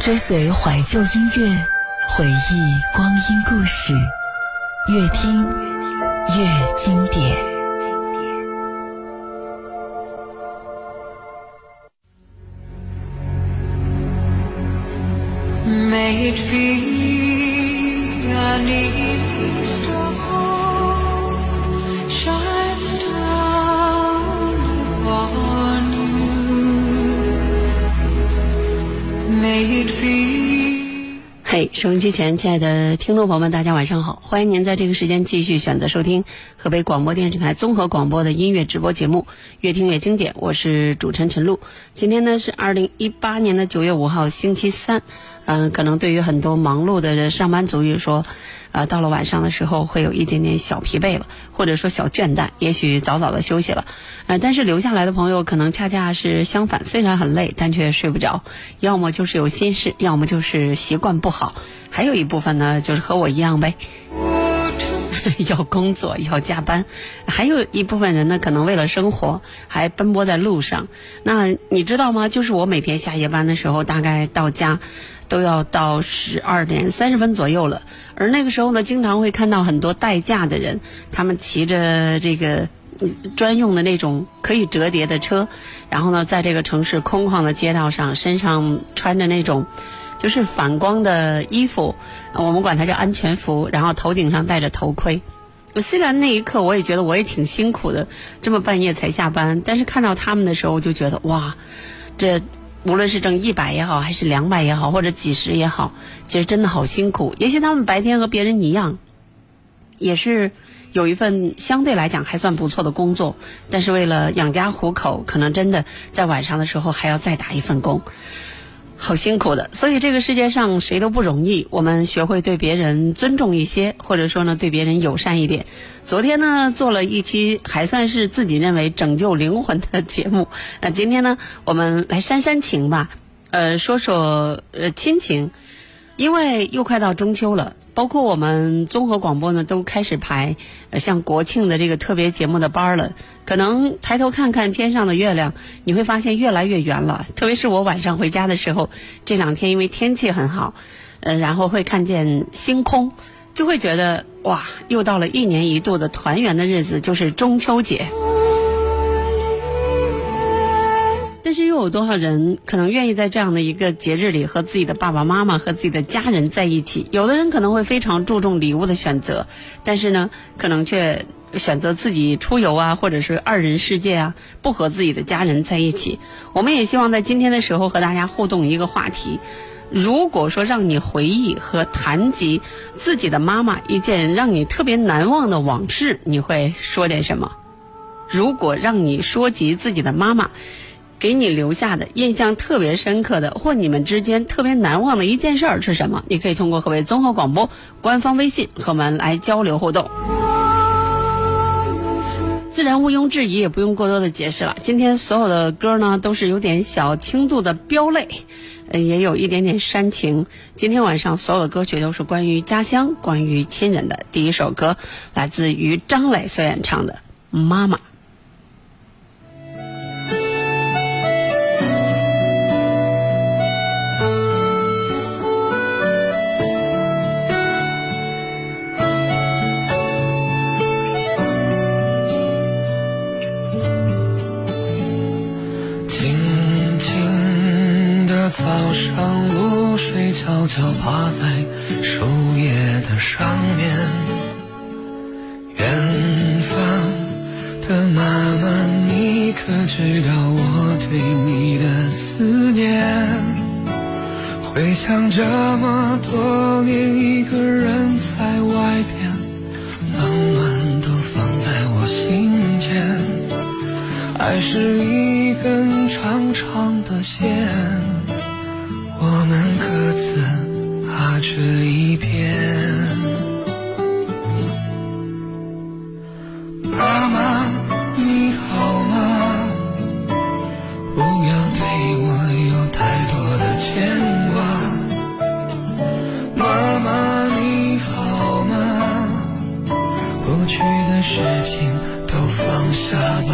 追随怀旧音乐，回忆光阴故事，越听越经典。May it be 收音机前亲爱的听众朋友们，大家晚上好！欢迎您在这个时间继续选择收听河北广播电视台综合广播的音乐直播节目《越听越经典》，我是主持人陈露。今天呢是二零一八年的九月五号，星期三。嗯、可能对于很多忙碌的人上班族来说，呃，到了晚上的时候会有一点点小疲惫了，或者说小倦怠，也许早早的休息了。呃，但是留下来的朋友可能恰恰是相反，虽然很累，但却睡不着，要么就是有心事，要么就是习惯不好，还有一部分呢，就是和我一样呗。要工作，要加班，还有一部分人呢，可能为了生活还奔波在路上。那你知道吗？就是我每天下夜班的时候，大概到家都要到十二点三十分左右了。而那个时候呢，经常会看到很多代驾的人，他们骑着这个。专用的那种可以折叠的车，然后呢，在这个城市空旷的街道上，身上穿着那种就是反光的衣服，我们管它叫安全服，然后头顶上戴着头盔。虽然那一刻我也觉得我也挺辛苦的，这么半夜才下班，但是看到他们的时候，我就觉得哇，这无论是挣一百也好，还是两百也好，或者几十也好，其实真的好辛苦。也许他们白天和别人一样，也是有一份相对来讲还算不错的工作，但是为了养家糊口，可能真的在晚上的时候还要再打一份工。好辛苦的，所以这个世界上谁都不容易。我们学会对别人尊重一些，或者说呢对别人友善一点。昨天呢做了一期还算是自己认为拯救灵魂的节目，那今天呢我们来煽煽情吧，呃说说呃亲情，因为又快到中秋了，包括我们综合广播呢都开始排呃像国庆的这个特别节目的班儿了。可能抬头看看天上的月亮，你会发现越来越圆了。特别是我晚上回家的时候，这两天因为天气很好，呃，然后会看见星空，就会觉得哇，又到了一年一度的团圆的日子，就是中秋节。但是又有多少人可能愿意在这样的一个节日里和自己的爸爸妈妈和自己的家人在一起？有的人可能会非常注重礼物的选择，但是呢，可能却选择自己出游啊，或者是二人世界啊，不和自己的家人在一起。我们也希望在今天的时候和大家互动一个话题：如果说让你回忆和谈及自己的妈妈一件让你特别难忘的往事，你会说点什么？如果让你说及自己的妈妈，给你留下的印象特别深刻的，或你们之间特别难忘的一件事儿是什么？你可以通过河北综合广播官方微信和我们来交流互动。自然毋庸置疑，也不用过多的解释了。今天所有的歌呢，都是有点小轻度的飙泪，呃，也有一点点煽情。今天晚上所有的歌曲都是关于家乡、关于亲人的。第一首歌来自于张磊所演唱的《妈妈》。早上，露水悄悄趴在树叶的上面。远方的妈妈，你可知道我对你的思念？回想这么多年，一个人在外边，冷暖都放在我心间。爱是一根长长的线，我们各自把这一片。妈妈，你好吗？不要对我有太多的牵挂。妈妈，你好吗？过去的事情都放下吧。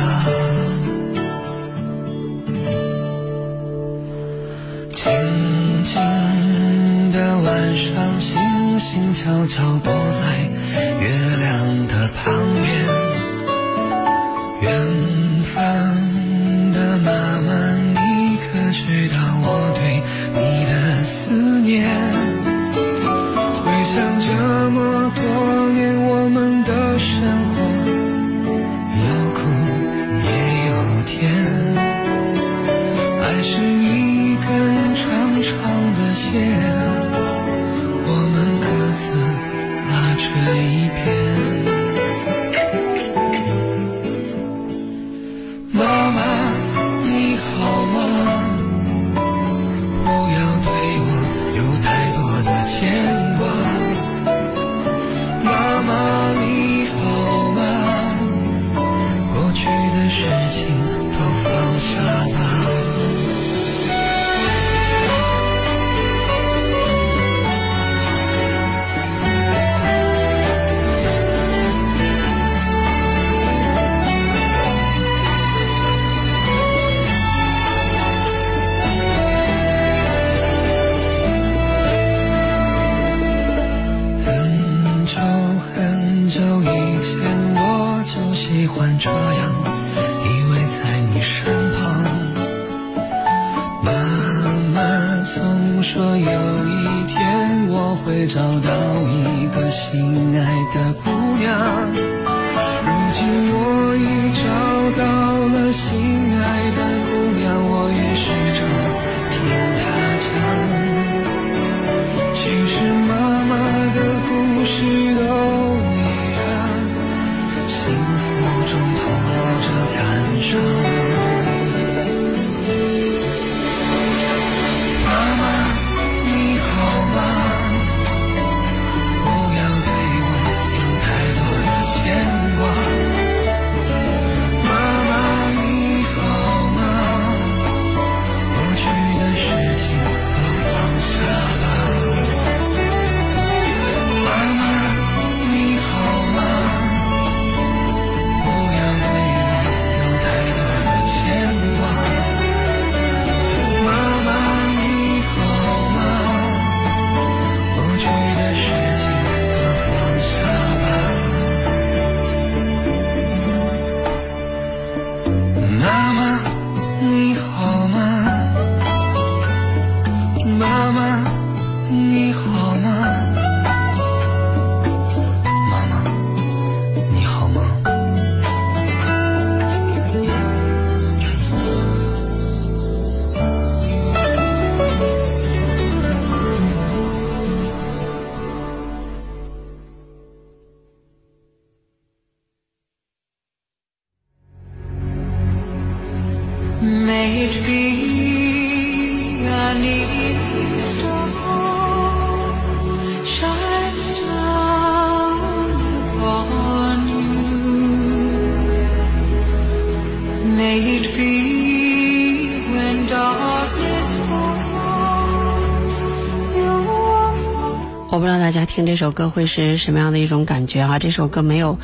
我不知道大家听这首歌会是什么样的一种感觉啊？这首歌没有，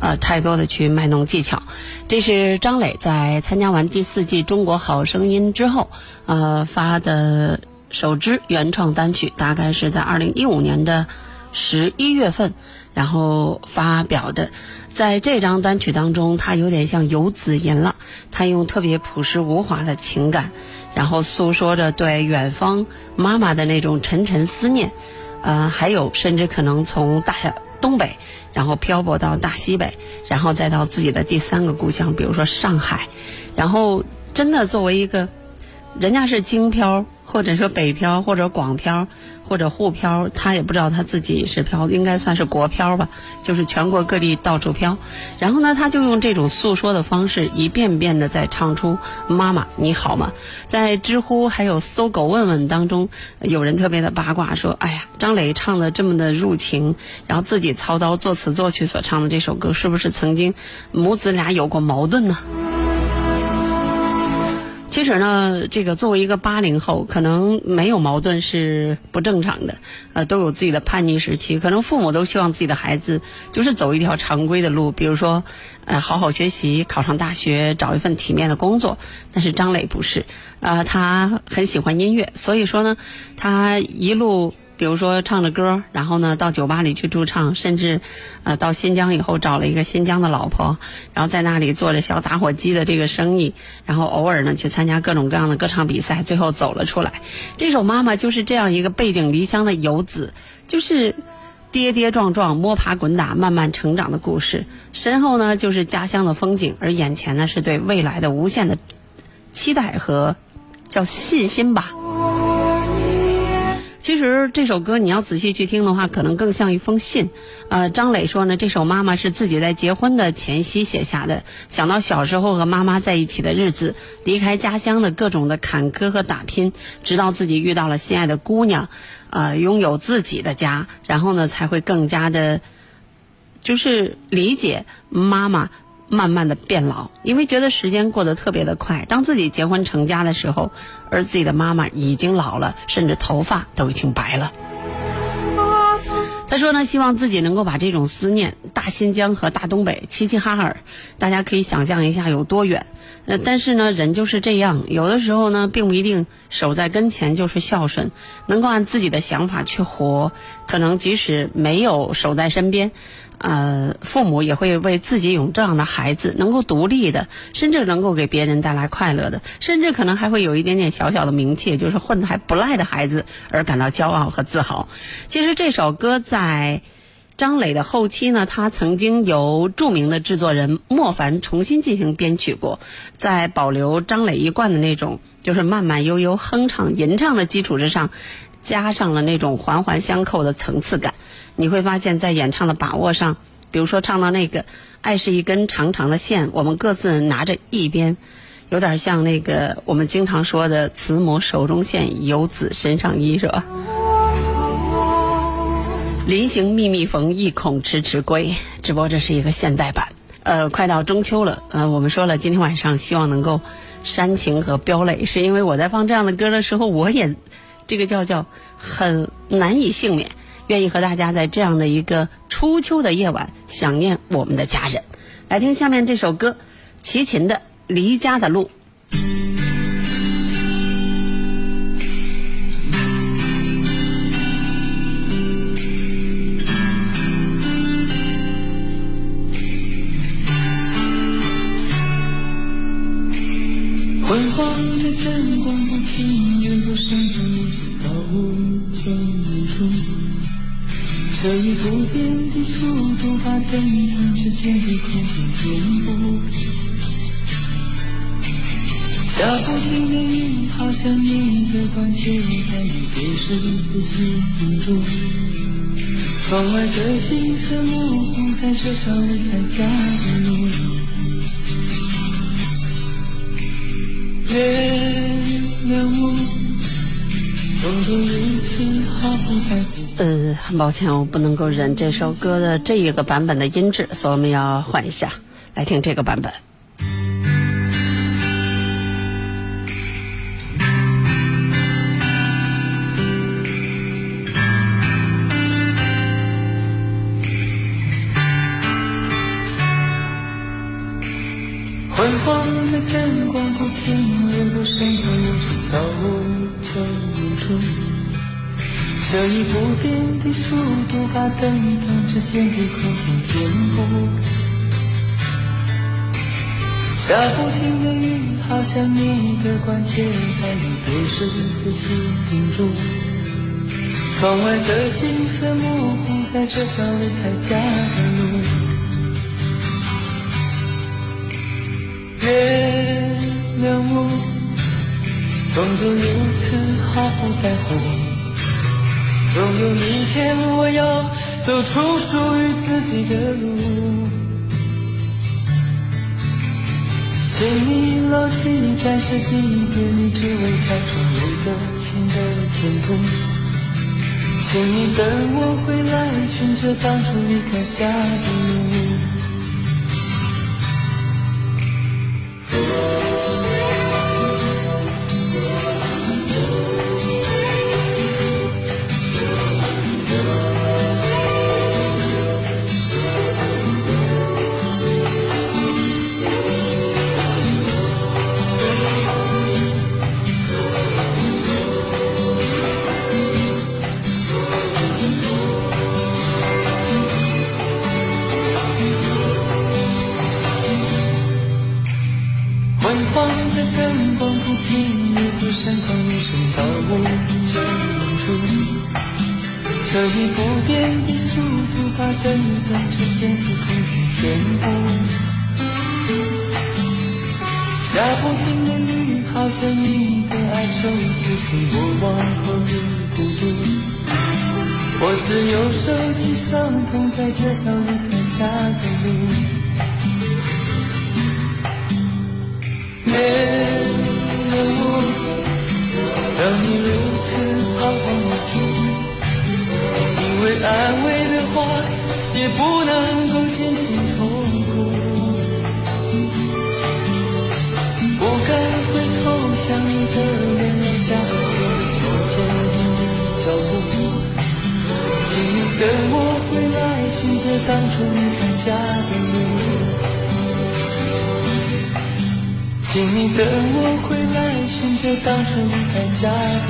呃，太多的去卖弄技巧。这是张磊在参加完第四季《中国好声音》之后，呃发的首支原创单曲，大概是在二零一五年的十一月份，然后发表的。在这张单曲当中，他有点像游子吟了，他用特别朴实无华的情感，然后诉说着对远方妈妈的那种沉沉思念。呃，还有甚至可能从大东北，然后漂泊到大西北，然后再到自己的第三个故乡，比如说上海，然后真的作为一个人家是京漂，或者说北漂，或者广漂，或者沪漂，他也不知道他自己是漂，应该算是国漂吧，就是全国各地到处漂。然后呢，他就用这种诉说的方式，一遍遍的在唱出“妈妈你好吗”。在知乎还有搜狗问问当中，有人特别的八卦说：“哎呀，张磊唱的这么的入情，然后自己操刀作词作曲所唱的这首歌，是不是曾经母子俩有过矛盾呢？”其实呢，这个作为一个八零后，可能没有矛盾是不正常的。呃，都有自己的叛逆时期，可能父母都希望自己的孩子就是走一条常规的路，比如说，呃，好好学习，考上大学，找一份体面的工作。但是张磊不是，啊、他很喜欢音乐，所以说呢，他一路。比如说唱着歌，然后呢到酒吧里去驻唱，甚至，呃到新疆以后找了一个新疆的老婆，然后在那里做着小打火机的这个生意，然后偶尔呢去参加各种各样的歌唱比赛，最后走了出来。这首《妈妈》就是这样一个背井离乡的游子，就是跌跌撞撞、摸爬滚打、慢慢成长的故事。身后呢就是家乡的风景，而眼前呢是对未来的无限的期待和叫信心吧。其实这首歌你要仔细去听的话，可能更像一封信。呃，张磊说呢，这首《妈妈》是自己在结婚的前夕写下的，想到小时候和妈妈在一起的日子，离开家乡的各种的坎坷和打拼，直到自己遇到了心爱的姑娘，呃，拥有自己的家，然后呢，才会更加的，就是理解妈妈。慢慢的变老，因为觉得时间过得特别的快。当自己结婚成家的时候，而自己的妈妈已经老了，甚至头发都已经白了。他说呢，希望自己能够把这种思念，大新疆和大东北齐齐哈尔，大家可以想象一下有多远。呃，但是呢，人就是这样，有的时候呢，并不一定守在跟前就是孝顺，能够按自己的想法去活，可能即使没有守在身边。呃，父母也会为自己有这样的孩子，能够独立的，甚至能够给别人带来快乐的，甚至可能还会有一点点小小的名气，就是混的还不赖的孩子而感到骄傲和自豪。其实这首歌在张磊的后期呢，他曾经由著名的制作人莫凡重新进行编曲过，在保留张磊一贯的那种就是慢慢悠悠哼唱吟唱的基础之上，加上了那种环环相扣的层次感。你会发现在演唱的把握上，比如说唱到那个“爱是一根长长的线，我们各自拿着一边”，有点像那个我们经常说的“慈母手中线，游子身上衣”，是吧？临行密密缝，意恐迟迟归。只不过这是一个现代版。呃，快到中秋了，呃，我们说了，今天晚上希望能够煽情和飙泪，是因为我在放这样的歌的时候，我也这个叫叫很难以幸免。愿意和大家在这样的一个初秋的夜晚想念我们的家人，来听下面这首歌，齐秦的《离家的路》。间的空间填补。下不停的雨，好像你的关切在你别时仔细盯住。窗外的景色模糊在这条离开家的路。原谅我，种种如此毫不在乎。呃，很抱歉，我不能够忍这首歌的这一个版本的音质，所以我们要换一下，来听这个版本。以不变的速度，把灯与灯之间的空间填补。下不停的雨，好像你的关切，在离别时仔细盯住。窗外的景色模糊在这条离开家的路。原谅我，终究如此好在乎，总有一天我要走出属于自己的路。请你牢记暂时第一遍，你只为他闯入的新的前途。请你等我回来，寻着当初离开家的路。这一不变的速度，把等待之间的恐惧填补。下不停的雨，好像你的哀愁，不曾过往后的孤独。我只有收集伤痛，在这条离开家的路。没有我让你如此彷徨无助，安慰的话也不能够减轻痛苦。不该回头向你的脸来加速我前进的脚步，请你等我回来，寻着当初离开家的路。请你等我回来，寻着当初离开家的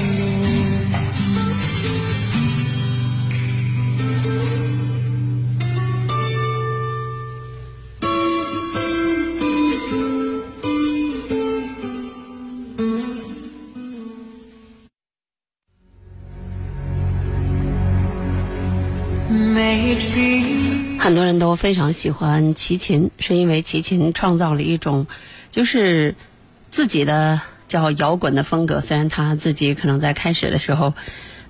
很多人都非常喜欢齐秦，是因为齐秦创造了一种就是自己的叫摇滚的风格。虽然他自己可能在开始的时候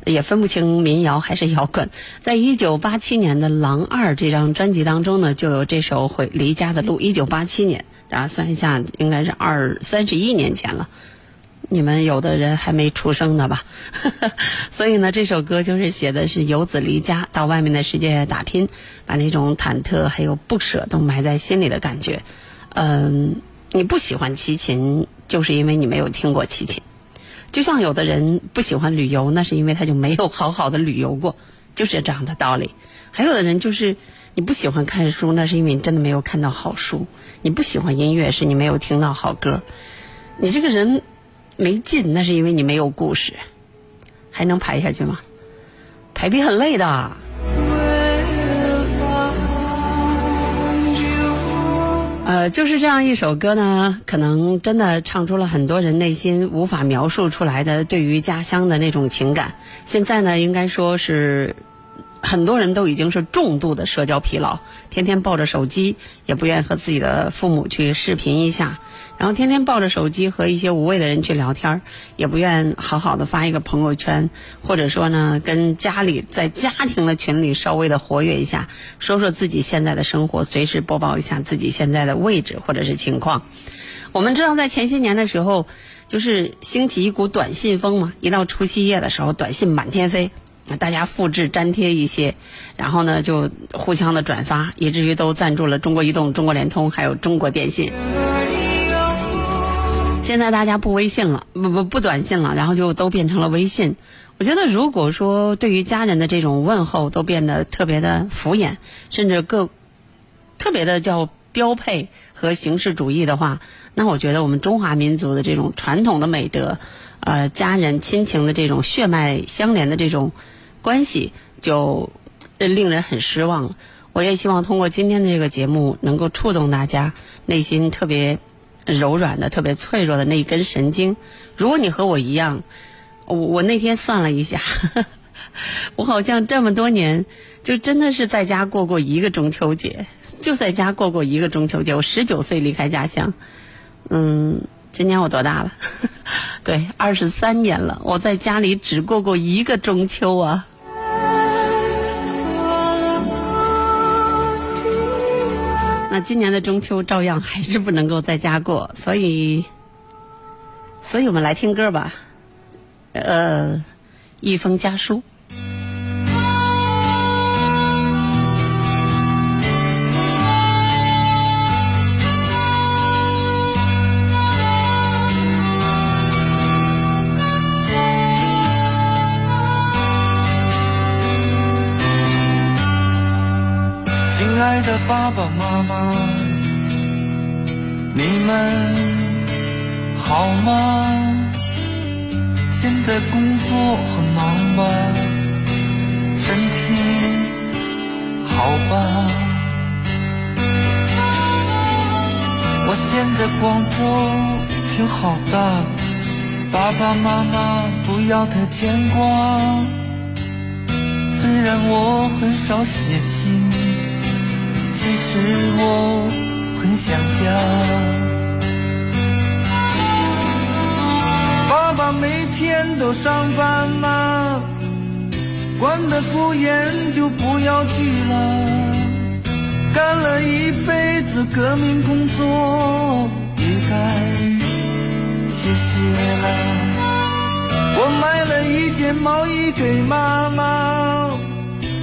也分不清民谣还是摇滚。在一九八七年的《狼二》这张专辑当中呢，就有这首《回离家的路》。一九八七年，大家算一下，应该是二三十一年前了。你们有的人还没出生呢吧？所以呢，这首歌就是写的是游子离家到外面的世界打拼，把那种忐忑还有不舍都埋在心里的感觉。嗯，你不喜欢齐秦，就是因为你没有听过齐秦。就像有的人不喜欢旅游，那是因为他就没有好好的旅游过，就是这样的道理。还有的人就是你不喜欢看书，那是因为你真的没有看到好书；你不喜欢音乐，是你没有听到好歌。你这个人没劲，那是因为你没有故事。还能排下去吗？排比很累的。呃，就是这样一首歌呢，可能真的唱出了很多人内心无法描述出来的对于家乡的那种情感。现在呢，应该说是很多人都已经是重度的社交疲劳，天天抱着手机，也不愿和自己的父母去视频一下，然后天天抱着手机和一些无谓的人去聊天儿，也不愿好好的发一个朋友圈，或者说呢，跟家里在家庭的群里稍微的活跃一下，说说自己现在的生活，随时播报一下自己现在的位置或者是情况。我们知道，在前些年的时候，就是兴起一股短信风嘛，一到除夕夜的时候，短信满天飞。大家复制粘贴一些，然后呢就互相的转发，以至于都赞助了中国移动、中国联通还有中国电信。现在大家不微信了，不不不短信了，然后就都变成了微信。我觉得，如果说对于家人的这种问候都变得特别的敷衍，甚至各特别的叫标配和形式主义的话，那我觉得我们中华民族的这种传统的美德，呃，家人亲情的这种血脉相连的这种关系，就令人很失望了。我也希望通过今天的这个节目，能够触动大家内心特别柔软的、特别脆弱的那一根神经。如果你和我一样，我我那天算了一下，我好像这么多年就真的是在家过过一个中秋节，就在家过过一个中秋节。我十九岁离开家乡，嗯，今年我多大了？对，二十三年了，我在家里只过过一个中秋啊。那今年的中秋照样还是不能够在家过，所以，所以我们来听歌吧。呃，一封家书。爸爸妈妈，你们好吗？现在工作很忙吧？身体好吧？我现在广播挺好的，爸爸妈妈不要太牵挂。虽然我很少写信。其实我很想家，爸爸每天都上班吗？管得不严就不要去了。干了一辈子革命工作，也该歇歇了。我买了一件毛衣给妈妈，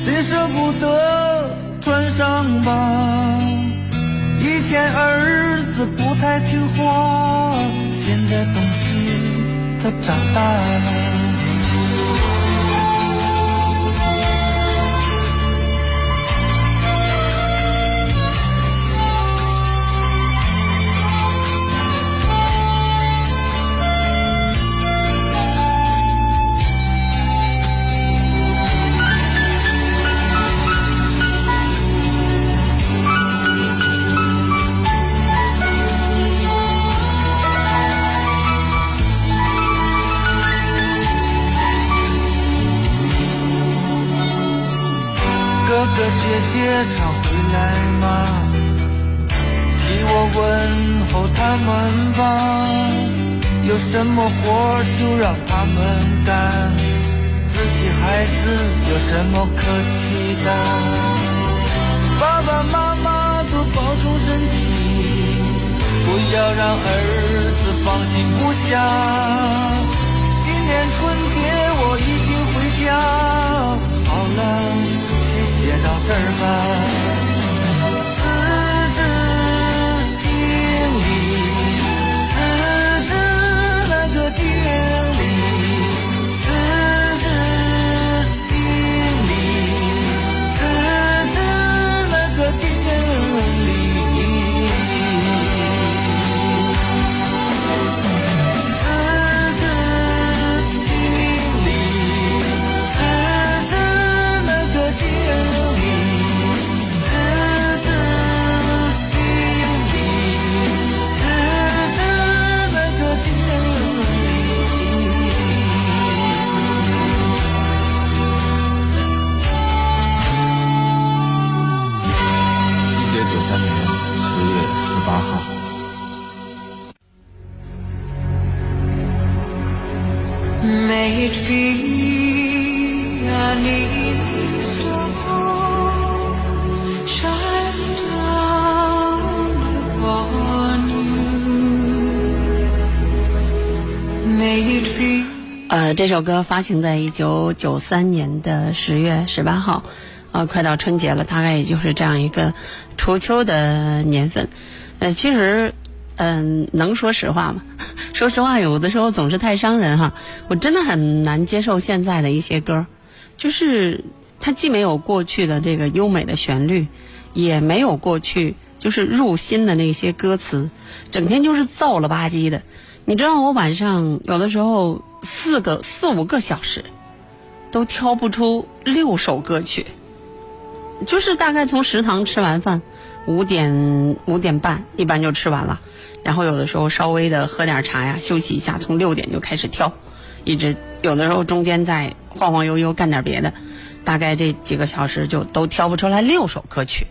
真舍不得。穿上吧。以前儿子不太听话，现在懂事，他长大了。姐常回来吗？替我问候他们吧。有什么活就让他们干，自己孩子有什么可气的？爸爸妈妈多保重身体，不要让儿子放心不下。今年春节我一定回家。好了。这儿吧。It be 呃，这首歌发行在一九九三年的十月十八号，呃，快到春节了，大概也就是这样一个初秋的年份。呃，其实，嗯、能说实话吗？说实话，有的时候总是太伤人哈。我真的很难接受现在的一些歌，就是它既没有过去的这个优美的旋律，也没有过去就是入心的那些歌词，整天就是燥了吧唧的。你知道我晚上有的时候四个四五个小时，都挑不出六首歌曲，就是大概从食堂吃完饭，五点五点半一般就吃完了，然后有的时候稍微的喝点茶呀，休息一下，从六点就开始挑，一直有的时候中间再晃晃悠悠干点别的，大概这几个小时就都挑不出来六首歌曲。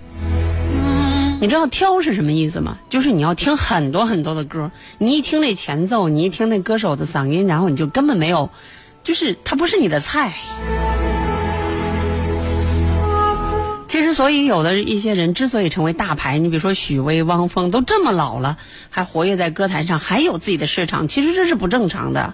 你知道挑是什么意思吗？就是你要听很多很多的歌，你一听那前奏，你一听那歌手的嗓音，然后你就根本没有，就是它不是你的菜。其实，所以有的一些人之所以成为大牌，你比如说许巍、汪峰，都这么老了，还活跃在歌坛上，还有自己的市场，其实这是不正常的。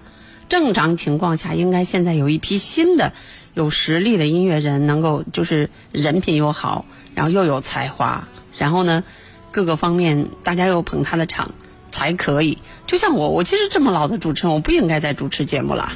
正常情况下，应该现在有一批新的有实力的音乐人，能够就是人品又好，然后又有才华，然后呢，各个方面大家又捧他的场，才可以。就像我，我其实这么老的主持人，我不应该再主持节目了。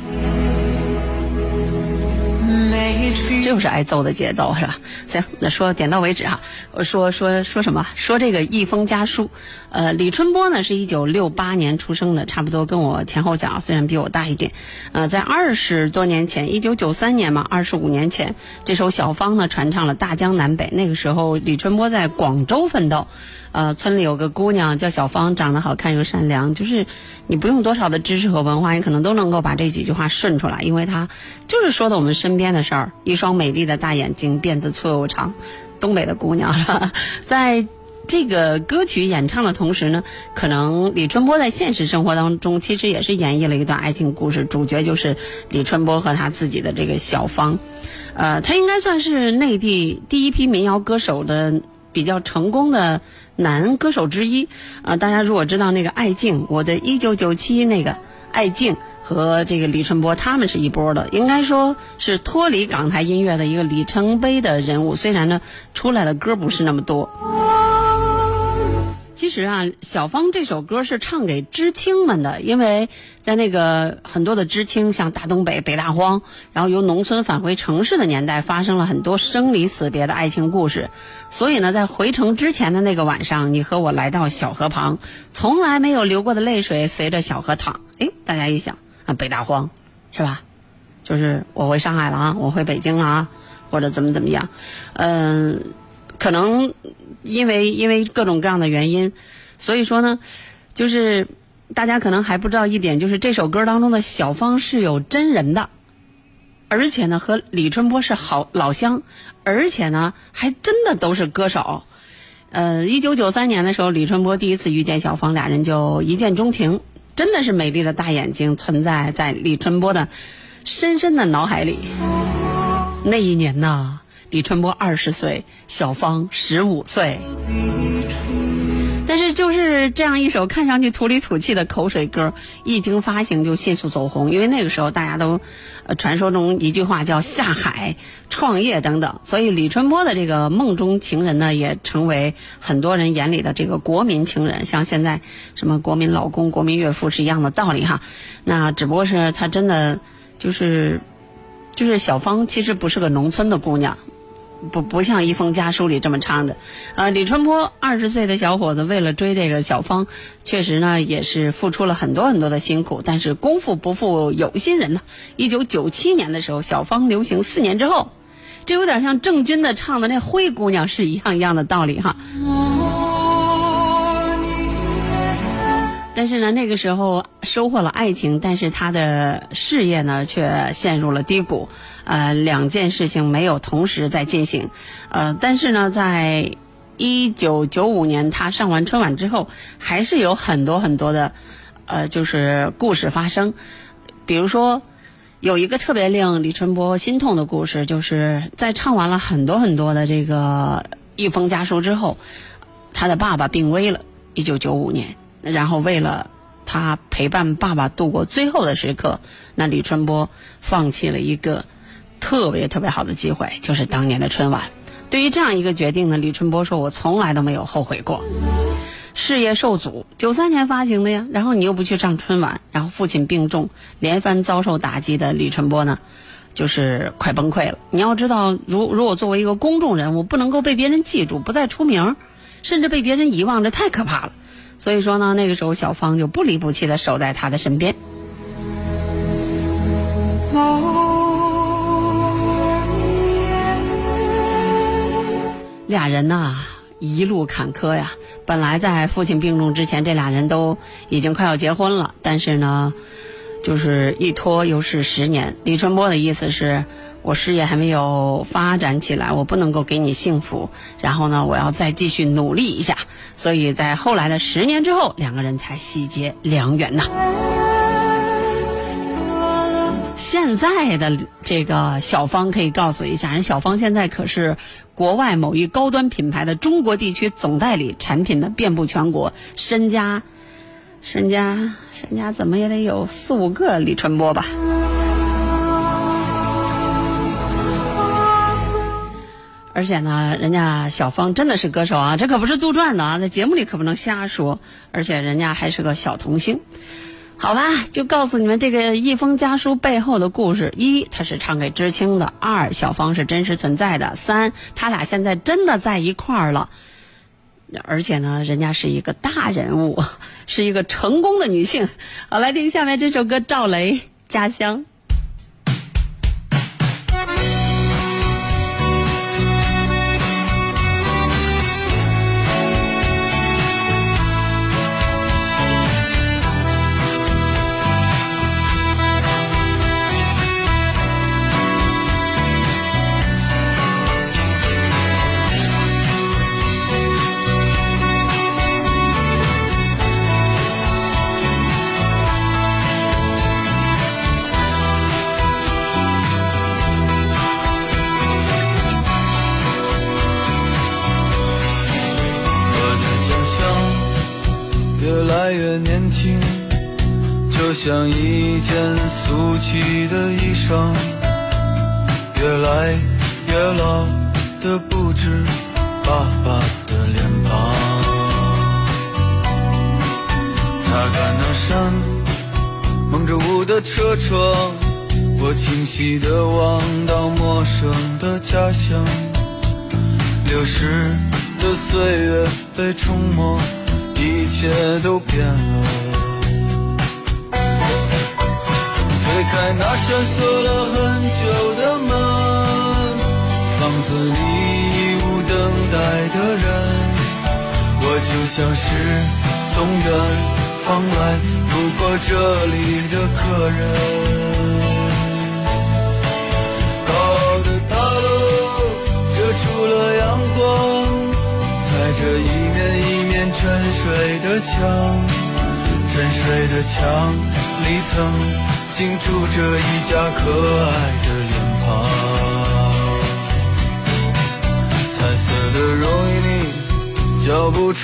这 be 又是挨揍的节奏是吧？行，那说点到为止哈。我说说说什么？说这个《一封家书》。呃，李春波呢是一九六八年出生的，差不多跟我前后脚，虽然比我大一点。呃，在二十多年前，一九九三年嘛，二十五年前，这首《小芳》呢传唱了大江南北。那个时候，李春波在广州奋斗。呃，村里有个姑娘叫小芳，长得好看又善良，就是你不用多少的知识和文化，你可能都能够把这几句话顺出来，因为她就是说的我们身边的事一双美丽的大眼睛，辫子粗又长，东北的姑娘，在这个歌曲演唱的同时呢，可能李春波在现实生活当中其实也是演绎了一段爱情故事，主角就是李春波和他自己的这个小芳。呃，他应该算是内地第一批民谣歌手的比较成功的男歌手之一。呃，大家如果知道那个艾敬，我的一九九七那个艾敬和这个李春波他们是一波的，应该说是脱离港台音乐的一个里程碑的人物。虽然呢，出来的歌不是那么多。其实啊，小芳这首歌是唱给知青们的，因为在那个很多的知青，像大东北、北大荒，然后由农村返回城市的年代，发生了很多生离死别的爱情故事。所以呢，在回城之前的那个晚上，你和我来到小河旁，从来没有流过的泪水随着小河淌。哎，大家一想啊，北大荒，是吧？就是我回上海了啊，我回北京了啊，或者怎么怎么样，嗯、可能因为因为各种各样的原因，所以说呢，就是大家可能还不知道一点，就是这首歌当中的小芳是有真人的，而且呢和李春波是好老乡，而且呢还真的都是歌手。呃，一九九三年的时候，李春波第一次遇见小芳，俩人就一见钟情，真的是美丽的大眼睛存在在李春波的深深的脑海里。那一年呢，李春波二十岁，小芳十五岁。但是就是这样一首看上去土里土气的口水歌，一经发行就迅速走红，因为那个时候大家都，呃，传说中一句话叫下海、创业等等，所以李春波的这个梦中情人呢，也成为很多人眼里的这个国民情人，像现在什么国民老公、国民岳父是一样的道理哈。那只不过是他真的就是，就是小芳其实不是个农村的姑娘，不不像《一封家书》里这么唱的，呃，李春波二十岁的小伙子为了追这个小芳，确实呢也是付出了很多很多的辛苦，但是功夫不负有心人呐。一九九七年的时候，小芳流行四年之后，这有点像郑钧的唱的那《灰姑娘》是一样一样的道理哈。但是呢，那个时候收获了爱情，但是他的事业呢却陷入了低谷，呃，两件事情没有同时在进行，呃，但是呢，在一九九五年他上完春晚之后，还是有很多很多的，呃，就是故事发生，比如说。有一个特别令李春波心痛的故事，就是在唱完了很多很多的这个一封家书之后，他的爸爸病危了，一九九五年。然后为了他陪伴爸爸度过最后的时刻，那李春波放弃了一个特别特别好的机会，就是当年的春晚。对于这样一个决定呢，李春波说：“我从来都没有后悔过。”事业受阻，九三年发行的呀，然后你又不去上春晚，然后父亲病重，连番遭受打击的李春波呢，就是快崩溃了。你要知道，如如果作为一个公众人物，不能够被别人记住，不再出名，甚至被别人遗忘，这太可怕了。所以说呢，那个时候小芳就不离不弃的守在他的身边。俩人呐，一路坎坷呀。本来在父亲病重之前，这俩人都已经快要结婚了，但是呢，就是一拖又是十年。李春波的意思是我事业还没有发展起来，我不能够给你幸福，然后呢，我要再继续努力一下。所以在后来的十年之后，两个人才喜结良缘呐。现在的这个小芳可以告诉一下，人小芳现在可是国外某一高端品牌的中国地区总代理，产品呢遍布全国，身家身家身家怎么也得有四五个李春波吧。而且呢，人家小芳真的是歌手啊，这可不是杜撰的啊，在节目里可不能瞎说。而且人家还是个小童星，好吧，就告诉你们这个一封家书背后的故事：一，他是唱给知青的；二，小芳是真实存在的；三，他俩现在真的在一块儿了。而且呢，人家是一个大人物，是一个成功的女性。好，来听下面这首歌，赵雷《家乡》。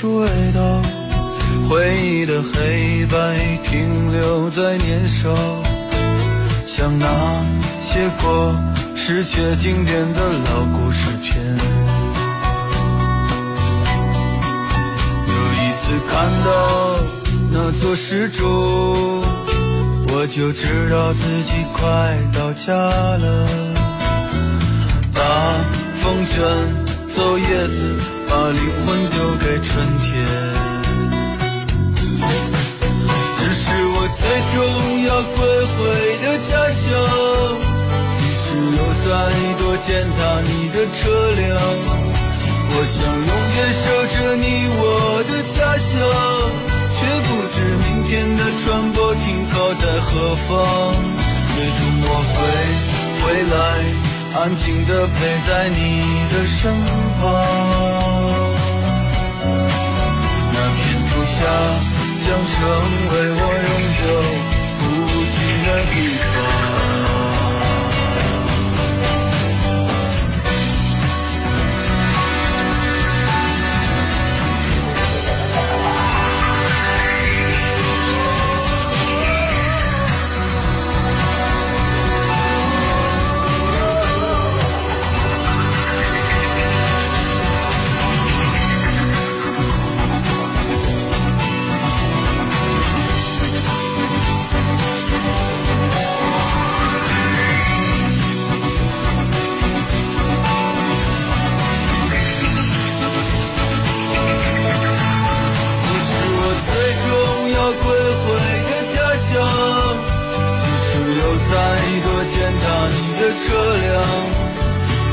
出味道，回忆的黑白停留在年少。像那些过时却经典的老故事片。有一次看到那座石柱，我就知道自己快到家了。大风卷走叶子，把灵魂丢给春天。这是我最终要归回的家乡。即使有再多践踏你的车辆，我想永远守着你我的家乡，却不知明天的船舶停靠在何方。最终我会回来，安静地陪在你的身旁。下将成为我永久不弃的地方。车辆，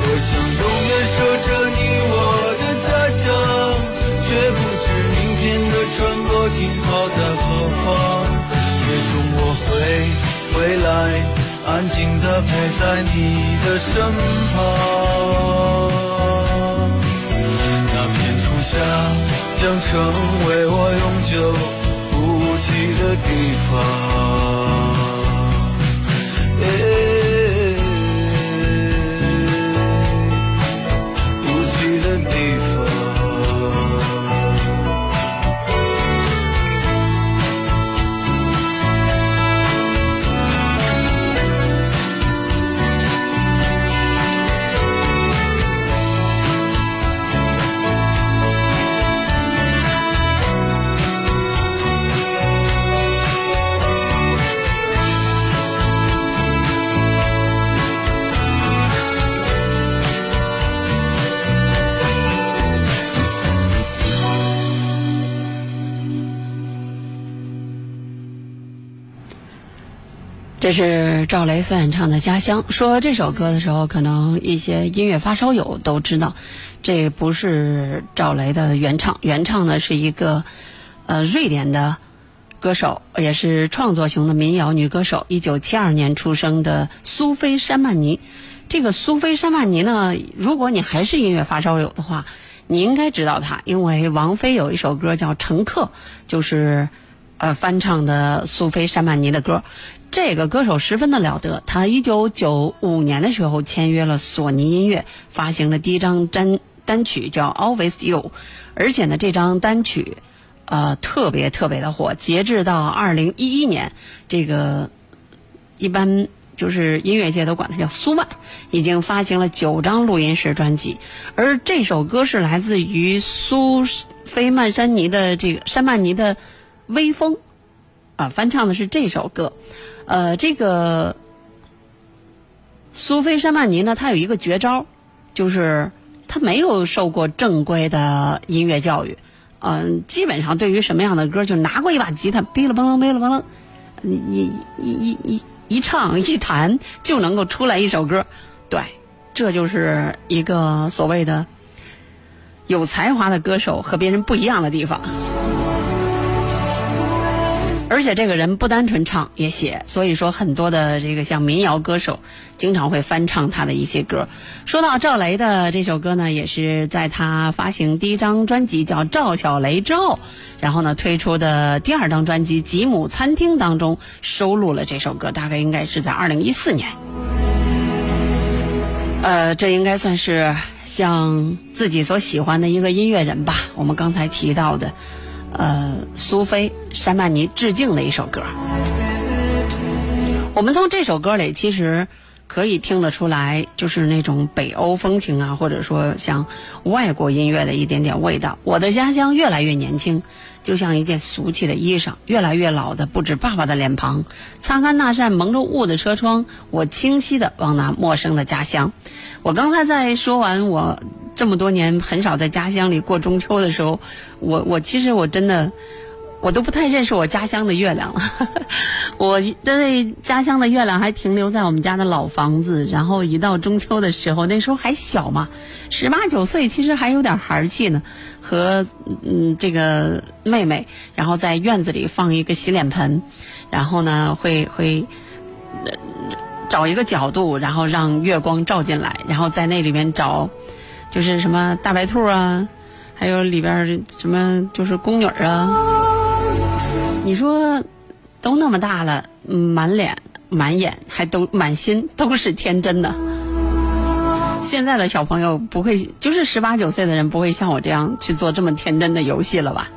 我想永远守着你我的家乡，却不知明天的船舶停靠在何方。最终我会回来安静的陪在你的身旁。那片土下将成为我永久不弃的地方。这是赵雷所演唱的《家乡》。说这首歌的时候，可能一些音乐发烧友都知道，这不是赵雷的原唱，原唱呢是一个呃瑞典的歌手，也是创作型的民谣女歌手，一九七二年出生的苏菲·山曼尼。这个苏菲·山曼尼呢，如果你还是音乐发烧友的话，你应该知道她，因为王菲有一首歌叫《乘客》，就是呃翻唱的苏菲·山曼尼的歌。这个歌手十分的了得，他一九九五年的时候签约了索尼音乐，发行了第一张单单曲叫《Always You》，而且呢，这张单曲呃特别特别的火。截至到二零一一年，这个一般就是音乐界都管它叫苏曼，已经发行了九张录音室专辑。而这首歌是来自于苏菲曼珊尼的这个山曼尼的《微风》啊，翻唱的是这首歌。呃，这个苏菲·山曼尼呢，她有一个绝招，就是她没有受过正规的音乐教育，嗯、基本上对于什么样的歌，就拿过一把吉他，哔了嘣楞，哔了嘣楞，一一一一一唱一弹就能够出来一首歌，对，这就是一个所谓的有才华的歌手和别人不一样的地方。而且这个人不单纯唱也写，所以说很多的这个像民谣歌手经常会翻唱他的一些歌。说到赵雷的这首歌呢，也是在他发行第一张专辑叫《赵小雷》之后，然后呢推出的第二张专辑《吉姆餐厅》当中收录了这首歌，大概应该是在二零一四年。呃，这应该算是像自己所喜欢的一个音乐人吧。我们刚才提到的。呃，苏菲·山曼尼致敬的一首歌。我们从这首歌里其实可以听得出来，就是那种北欧风情啊，或者说像外国音乐的一点点味道。我的家乡越来越年轻，就像一件俗气的衣裳；越来越老的不止爸爸的脸庞。擦干那扇蒙着雾的车窗，我清晰的望那陌生的家乡。我刚才在说完我。这么多年很少在家乡里过中秋的时候，我我其实我真的，我都不太认识我家乡的月亮了。我对家乡的月亮还停留在我们家的老房子，然后一到中秋的时候，那时候还小嘛，十八九岁，其实还有点孩气呢。和嗯这个妹妹，然后在院子里放一个洗脸盆，然后呢会会。找一个角度，然后让月光照进来，然后在那里面找。就是什么大白兔啊，还有里边什么就是宫女啊。你说都那么大了，满脸满眼还都满心都是天真的。现在的小朋友不会，就是十八九岁的人不会像我这样去做这么天真的游戏了吧？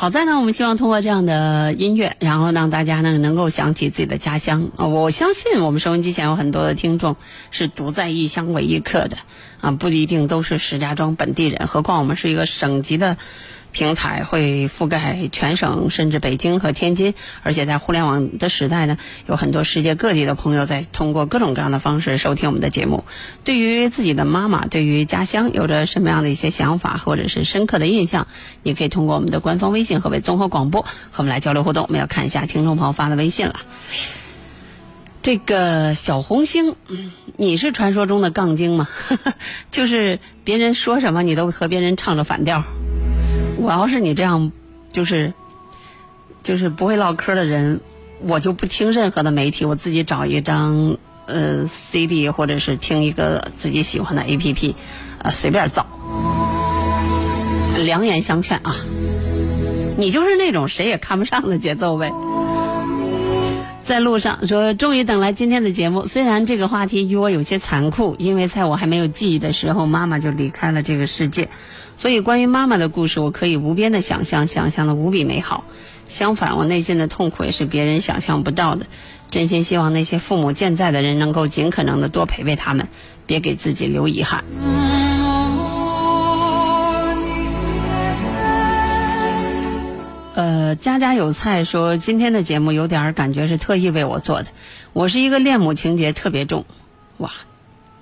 好在呢，我们希望通过这样的音乐，然后让大家呢能够想起自己的家乡啊！我相信我们收音机前有很多的听众是独在异乡为异客的啊，不一定都是石家庄本地人。何况我们是一个省级的平台，会覆盖全省，甚至北京和天津。而且在互联网的时代呢，有很多世界各地的朋友在通过各种各样的方式收听我们的节目。对于自己的妈妈，对于家乡有着什么样的一些想法或者是深刻的印象，你可以通过我们的官方微信“河北综合广播”和我们来交流互动。我们要看一下听众朋友发的微信了。这个小红星，你是传说中的杠精吗？就是别人说什么你都和别人唱着反调。我要是你这样，就是就是不会唠嗑的人，我就不听任何的媒体，我自己找一张呃 CD 或者是听一个自己喜欢的 APP，呃随便造。良言相劝啊，你就是那种谁也看不上的节奏呗。在路上说，终于等来今天的节目。虽然这个话题与我有些残酷，因为在我还没有记忆的时候，妈妈就离开了这个世界，所以关于妈妈的故事，我可以无边的想象，想象的无比美好。相反，我内心的痛苦也是别人想象不到的。真心希望那些父母健在的人能够尽可能的多陪陪他们，别给自己留遗憾。家家有菜说今天的节目有点感觉是特意为我做的。我是一个恋母情节特别重，哇，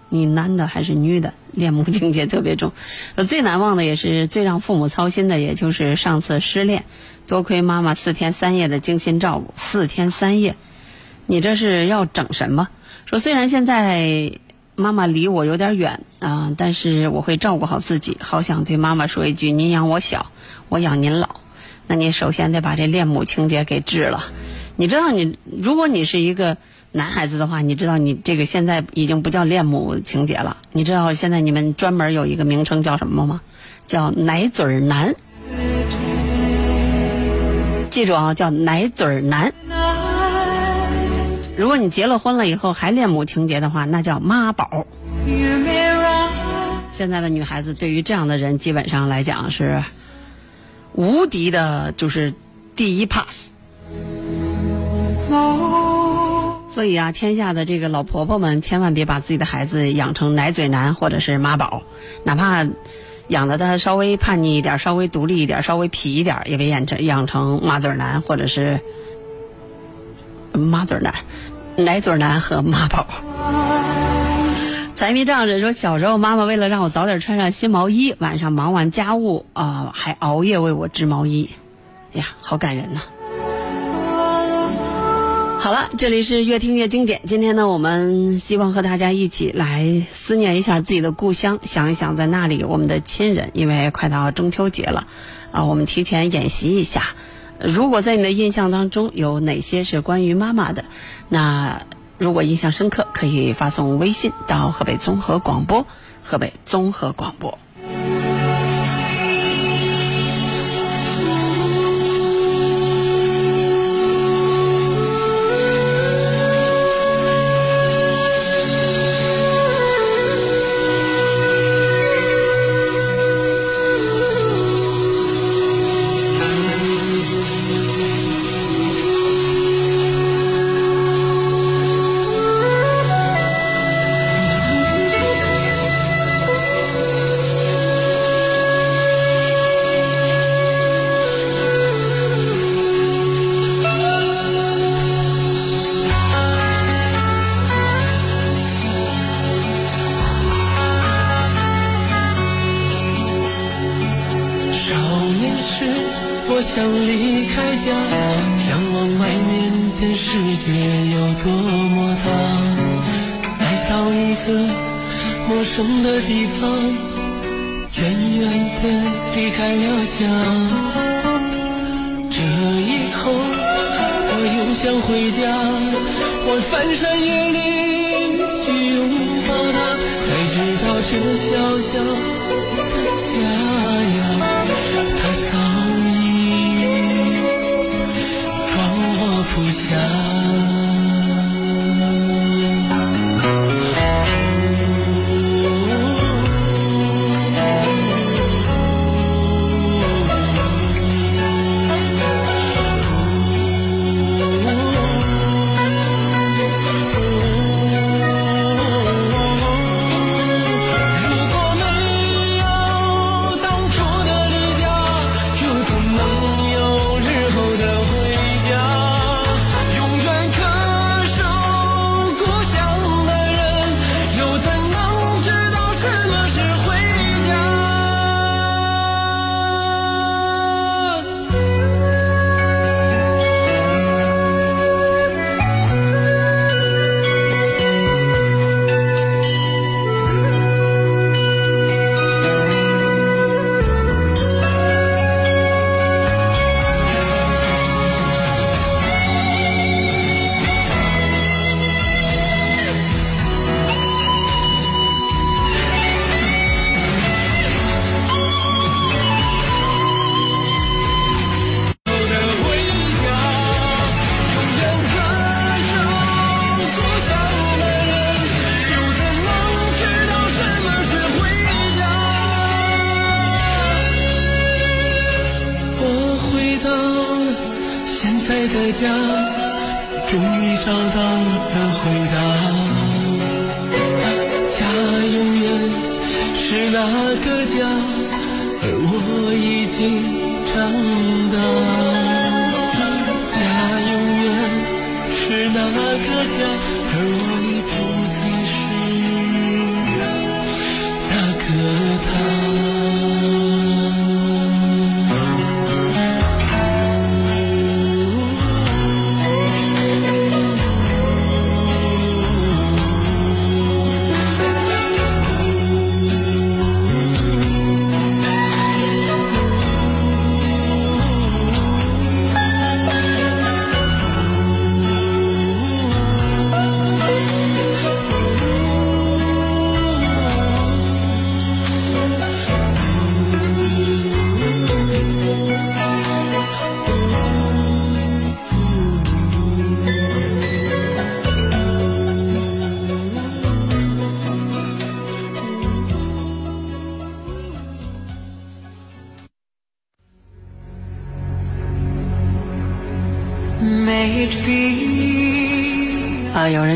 你男的还是女的？恋母情节特别重。最难忘的也是最让父母操心的，也就是上次失恋，多亏妈妈四天三夜的精心照顾。四天三夜，你这是要整什么？说虽然现在妈妈离我有点远啊、但是我会照顾好自己。好想对妈妈说一句：您养我小，我养您老。那你首先得把这恋母情节给治了。你知道你，如果你是一个男孩子的话，你知道你这个现在已经不叫恋母情节了。你知道现在你们专门有一个名称叫什么吗？叫奶嘴男。记住啊，叫奶嘴男。如果你结了婚了以后还恋母情节的话，那叫妈宝。现在的女孩子对于这样的人，基本上来讲是无敌的，就是第一 pass。所以啊，天下的这个老婆婆们，千万别把自己的孩子养成奶嘴男或者是妈宝，哪怕养的他稍微叛逆一点、稍微独立一点、稍微痞一点，也别养成养成妈嘴男或者是妈嘴男、奶嘴男和妈宝。财迷丈人说，小时候妈妈为了让我早点穿上新毛衣，晚上忙完家务啊、还熬夜为我织毛衣，哎呀，好感人呐、好了，这里是越听越经典。今天呢，我们希望和大家一起来思念一下自己的故乡，想一想在那里我们的亲人。因为快到中秋节了，啊，我们提前演习一下。如果在你的印象当中有哪些是关于妈妈的，那如果印象深刻，可以发送微信到河北综合广播，河北综合广播。我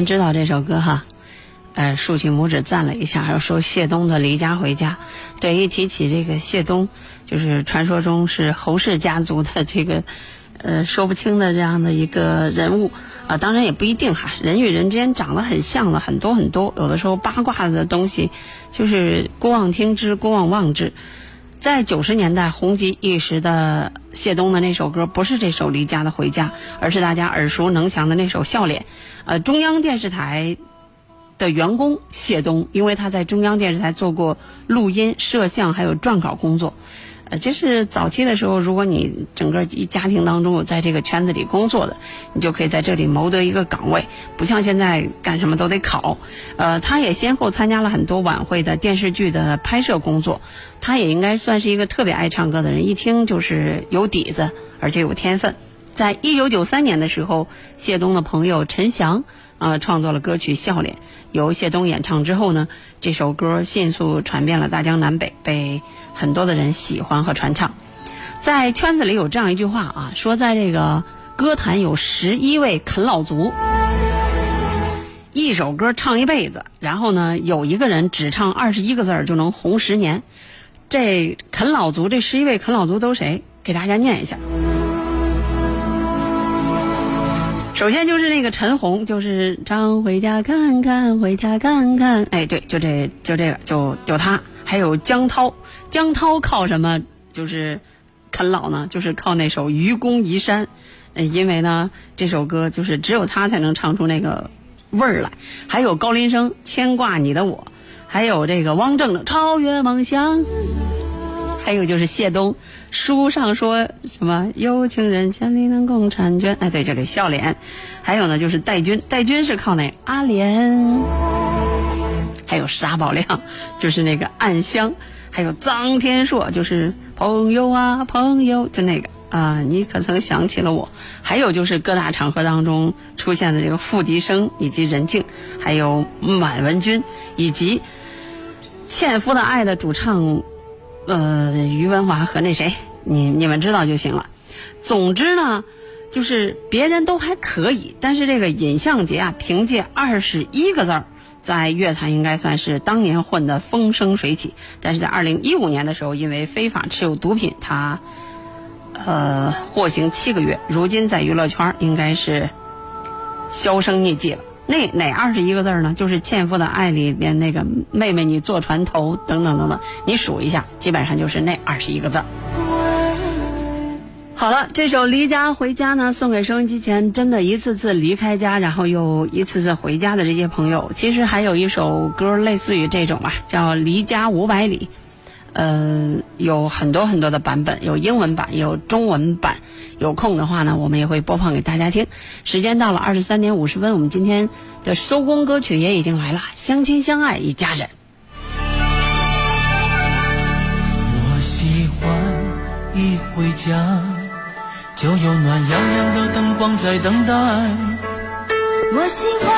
知道这首歌哈，呃，竖起拇指赞了一下，还说谢东的《离家回家》。对，一提起这个谢东，就是传说中是侯氏家族的这个，呃，说不清的这样的一个人物啊、当然也不一定哈，人与人之间长得很像的很多很多，有的时候八卦的东西就是姑妄听之，姑妄望之。在九十年代红极一时的谢东的那首歌，不是这首《离家的回家》，而是大家耳熟能详的那首《笑脸》。呃，中央电视台的员工谢东，因为他在中央电视台做过录音、摄像还有撰稿工作。呃，这是早期的时候，如果你整个一家庭当中有在这个圈子里工作的，你就可以在这里谋得一个岗位，不像现在干什么都得考。呃，他也先后参加了很多晚会的电视剧的拍摄工作，他也应该算是一个特别爱唱歌的人，一听就是有底子，而且有天分。在一九九三年的时候，谢东的朋友陈翔呃创作了歌曲《笑脸》，由谢东演唱之后呢，这首歌迅速传遍了大江南北，被很多的人喜欢和传唱。在圈子里有这样一句话啊，说在这个歌坛有十一位啃老族，一首歌唱一辈子，然后呢，有一个人只唱二十一个字儿就能红十年。这啃老族这十一位啃老族都谁？给大家念一下。首先就是那个陈红，就是常回家看看，回家看看。哎，对，就这就这个，就有他，还有江涛。江涛靠什么就是啃老呢？就是靠那首《愚公移山》。呃，因为呢，这首歌就是只有他才能唱出那个味儿来。还有高林生《牵挂你的我》，还有这个汪正的《超越梦想》。还有就是谢东，书上说什么有情人千里能共婵娟，哎，对，这里笑脸。还有呢，就是戴军，戴军是靠那阿莲。还有沙宝亮，就是那个暗香。还有臧天朔，就是朋友啊朋友，就那个啊，你可曾想起了我？还有就是各大场合当中出现的这个付笛声以及任静，还有满文军，以及《纤夫的爱》的主唱。呃，于文华和那谁，你你们知道就行了。总之呢，就是别人都还可以，但是这个尹相杰啊，凭借二十一个字儿，在乐坛应该算是当年混得风生水起。但是在二零一五年的时候，因为非法持有毒品，他呃获刑七个月，如今在娱乐圈应该是销声匿迹了。那哪二十一个字呢？就是《纤夫的爱》里边那个“妹妹你坐船头”等等等等，你数一下，基本上就是那二十一个字。好了，这首《离家回家》呢，送给收音机前真的一次次离开家，然后又一次次回家的这些朋友。其实还有一首歌类似于这种吧，叫《离家五百里》。呃，有很多很多的版本，有英文版，有中文版。有空的话呢，我们也会播放给大家听。时间到了二十三点五十分，我们今天的收工歌曲也已经来了，《相亲相爱一家人》。我喜欢一回家就有暖洋洋的灯光在等待。我喜欢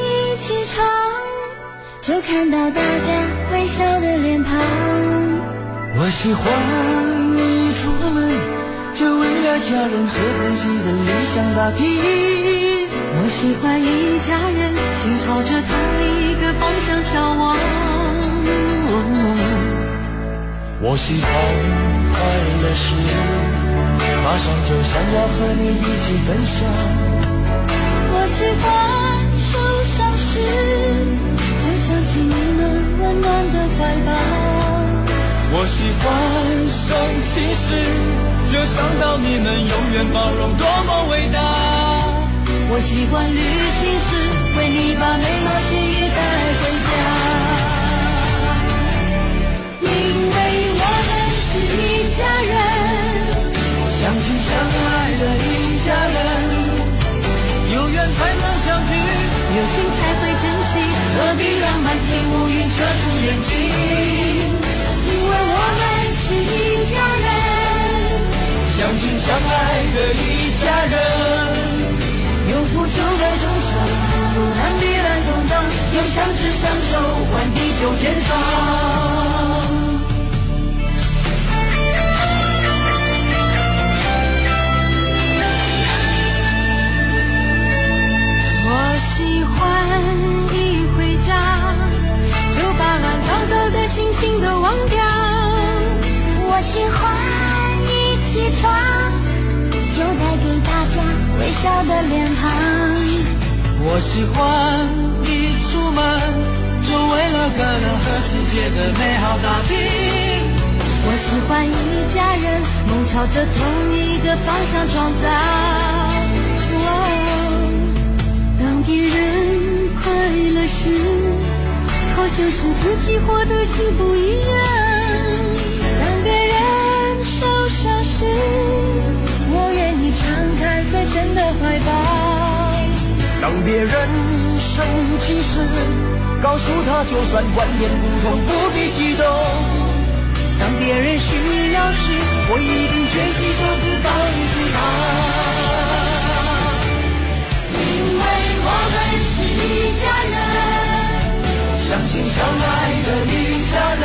一起床就看到大家微笑的脸庞。我喜欢一出门就为了家人和自己的理想打拼。我喜欢一家人心朝着同一个方向眺望。我喜欢快乐时，马上就想要和你一起分享。我喜欢受伤时，就想起你们温暖的怀抱。我喜欢生气时，就想到你们永远包容多么伟大。我喜欢旅行时，为你把美好记忆带回家。因为我们是一家人，相亲相爱的一家人，有缘才能相聚，有心才会珍惜，何必让满天乌云遮住眼睛？我们是一家人，相亲相爱的一家人，有福就该同享，有难必然同当，有相知相守，换地久天长。笑的脸庞。我喜欢一出门就为了个人和世界的美好打拼。我喜欢一家人梦朝着同一个方向创造。哦当别人快乐时，好像是自己活得幸福一样。开最真的怀抱。当别人生气时，告诉他就算观念不同，不必激动。当别人需要时，我一定卷起袖子帮助他。因为我们是一家人，相亲相爱的一家人，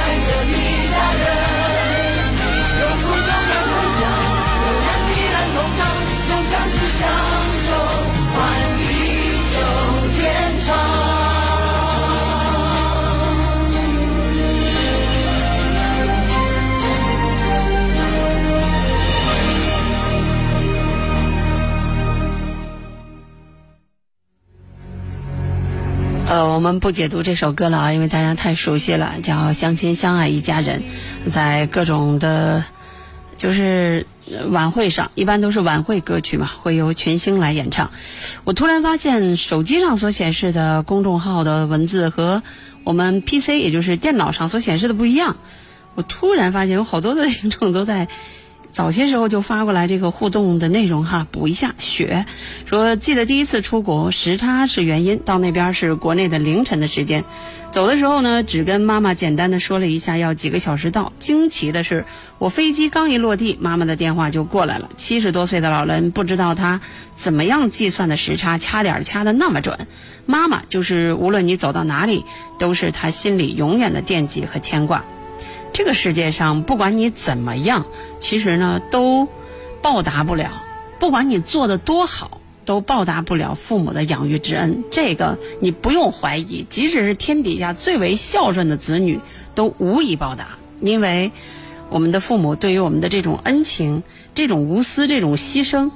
呃，我们不解读这首歌了啊，因为大家太熟悉了，叫《相亲相爱一家人》，在各种的，就是晚会上，一般都是晚会歌曲嘛，会由群星来演唱。我突然发现手机上所显示的公众号的文字和我们 PC，也就是电脑上所显示的不一样。我突然发现有好多的听众都在早些时候就发过来这个互动的内容哈，补一下雪，说记得第一次出国时差是原因，到那边是国内的凌晨的时间，走的时候呢，只跟妈妈简单的说了一下要几个小时到，惊奇的是我飞机刚一落地，妈妈的电话就过来了，七十多岁的老人不知道他怎么样计算的时差，掐点掐的那么准，妈妈就是无论你走到哪里，都是他心里永远的惦记和牵挂。这个世界上，不管你怎么样，其实呢，都报答不了。不管你做的多好，都报答不了父母的养育之恩。这个你不用怀疑，即使是天底下最为孝顺的子女，都无以报答。因为我们的父母对于我们的这种恩情、这种无私、这种牺牲，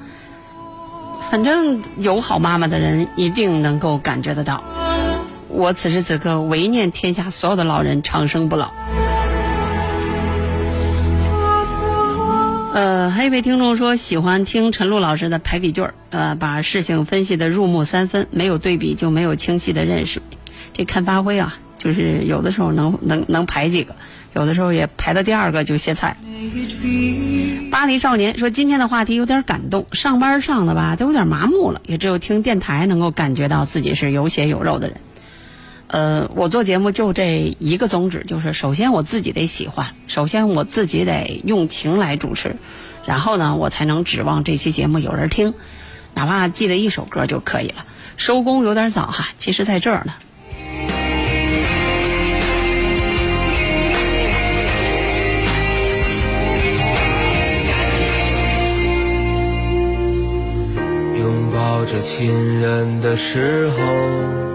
反正有好妈妈的人一定能够感觉得到。我此时此刻唯念天下所有的老人长生不老。呃，还有一位听众说喜欢听陈露老师的排比句儿，呃，把事情分析的入木三分，没有对比就没有清晰的认识。这看发挥啊，就是有的时候能能能排几个，有的时候也排到第二个就歇菜。巴黎少年说今天的话题有点感动，上班上的吧都有点麻木了，也只有听电台能够感觉到自己是有血有肉的人。呃，我做节目就这一个宗旨，就是首先我自己得喜欢，首先我自己得用情来主持，然后呢，我才能指望这期节目有人听，哪怕记得一首歌就可以了。收工有点早哈，其实在这儿呢。拥抱着亲人的时候，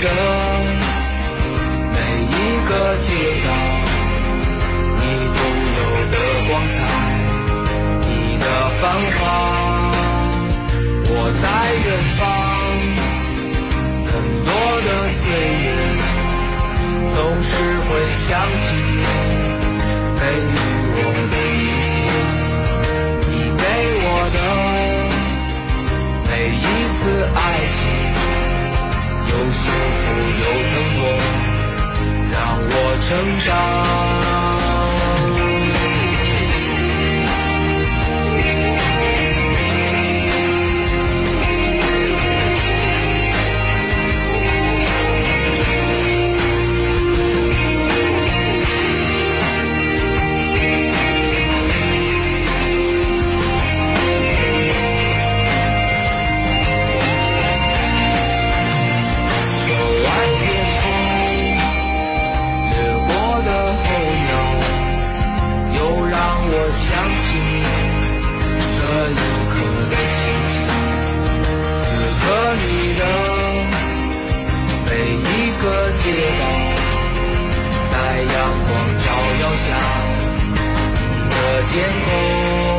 的每一个街道你独有的光彩你的繁华。我在远方很多的岁月总是会想起你给予我的一切你给我的每一次爱情。有幸福有疼痛让我成长。想你的天空。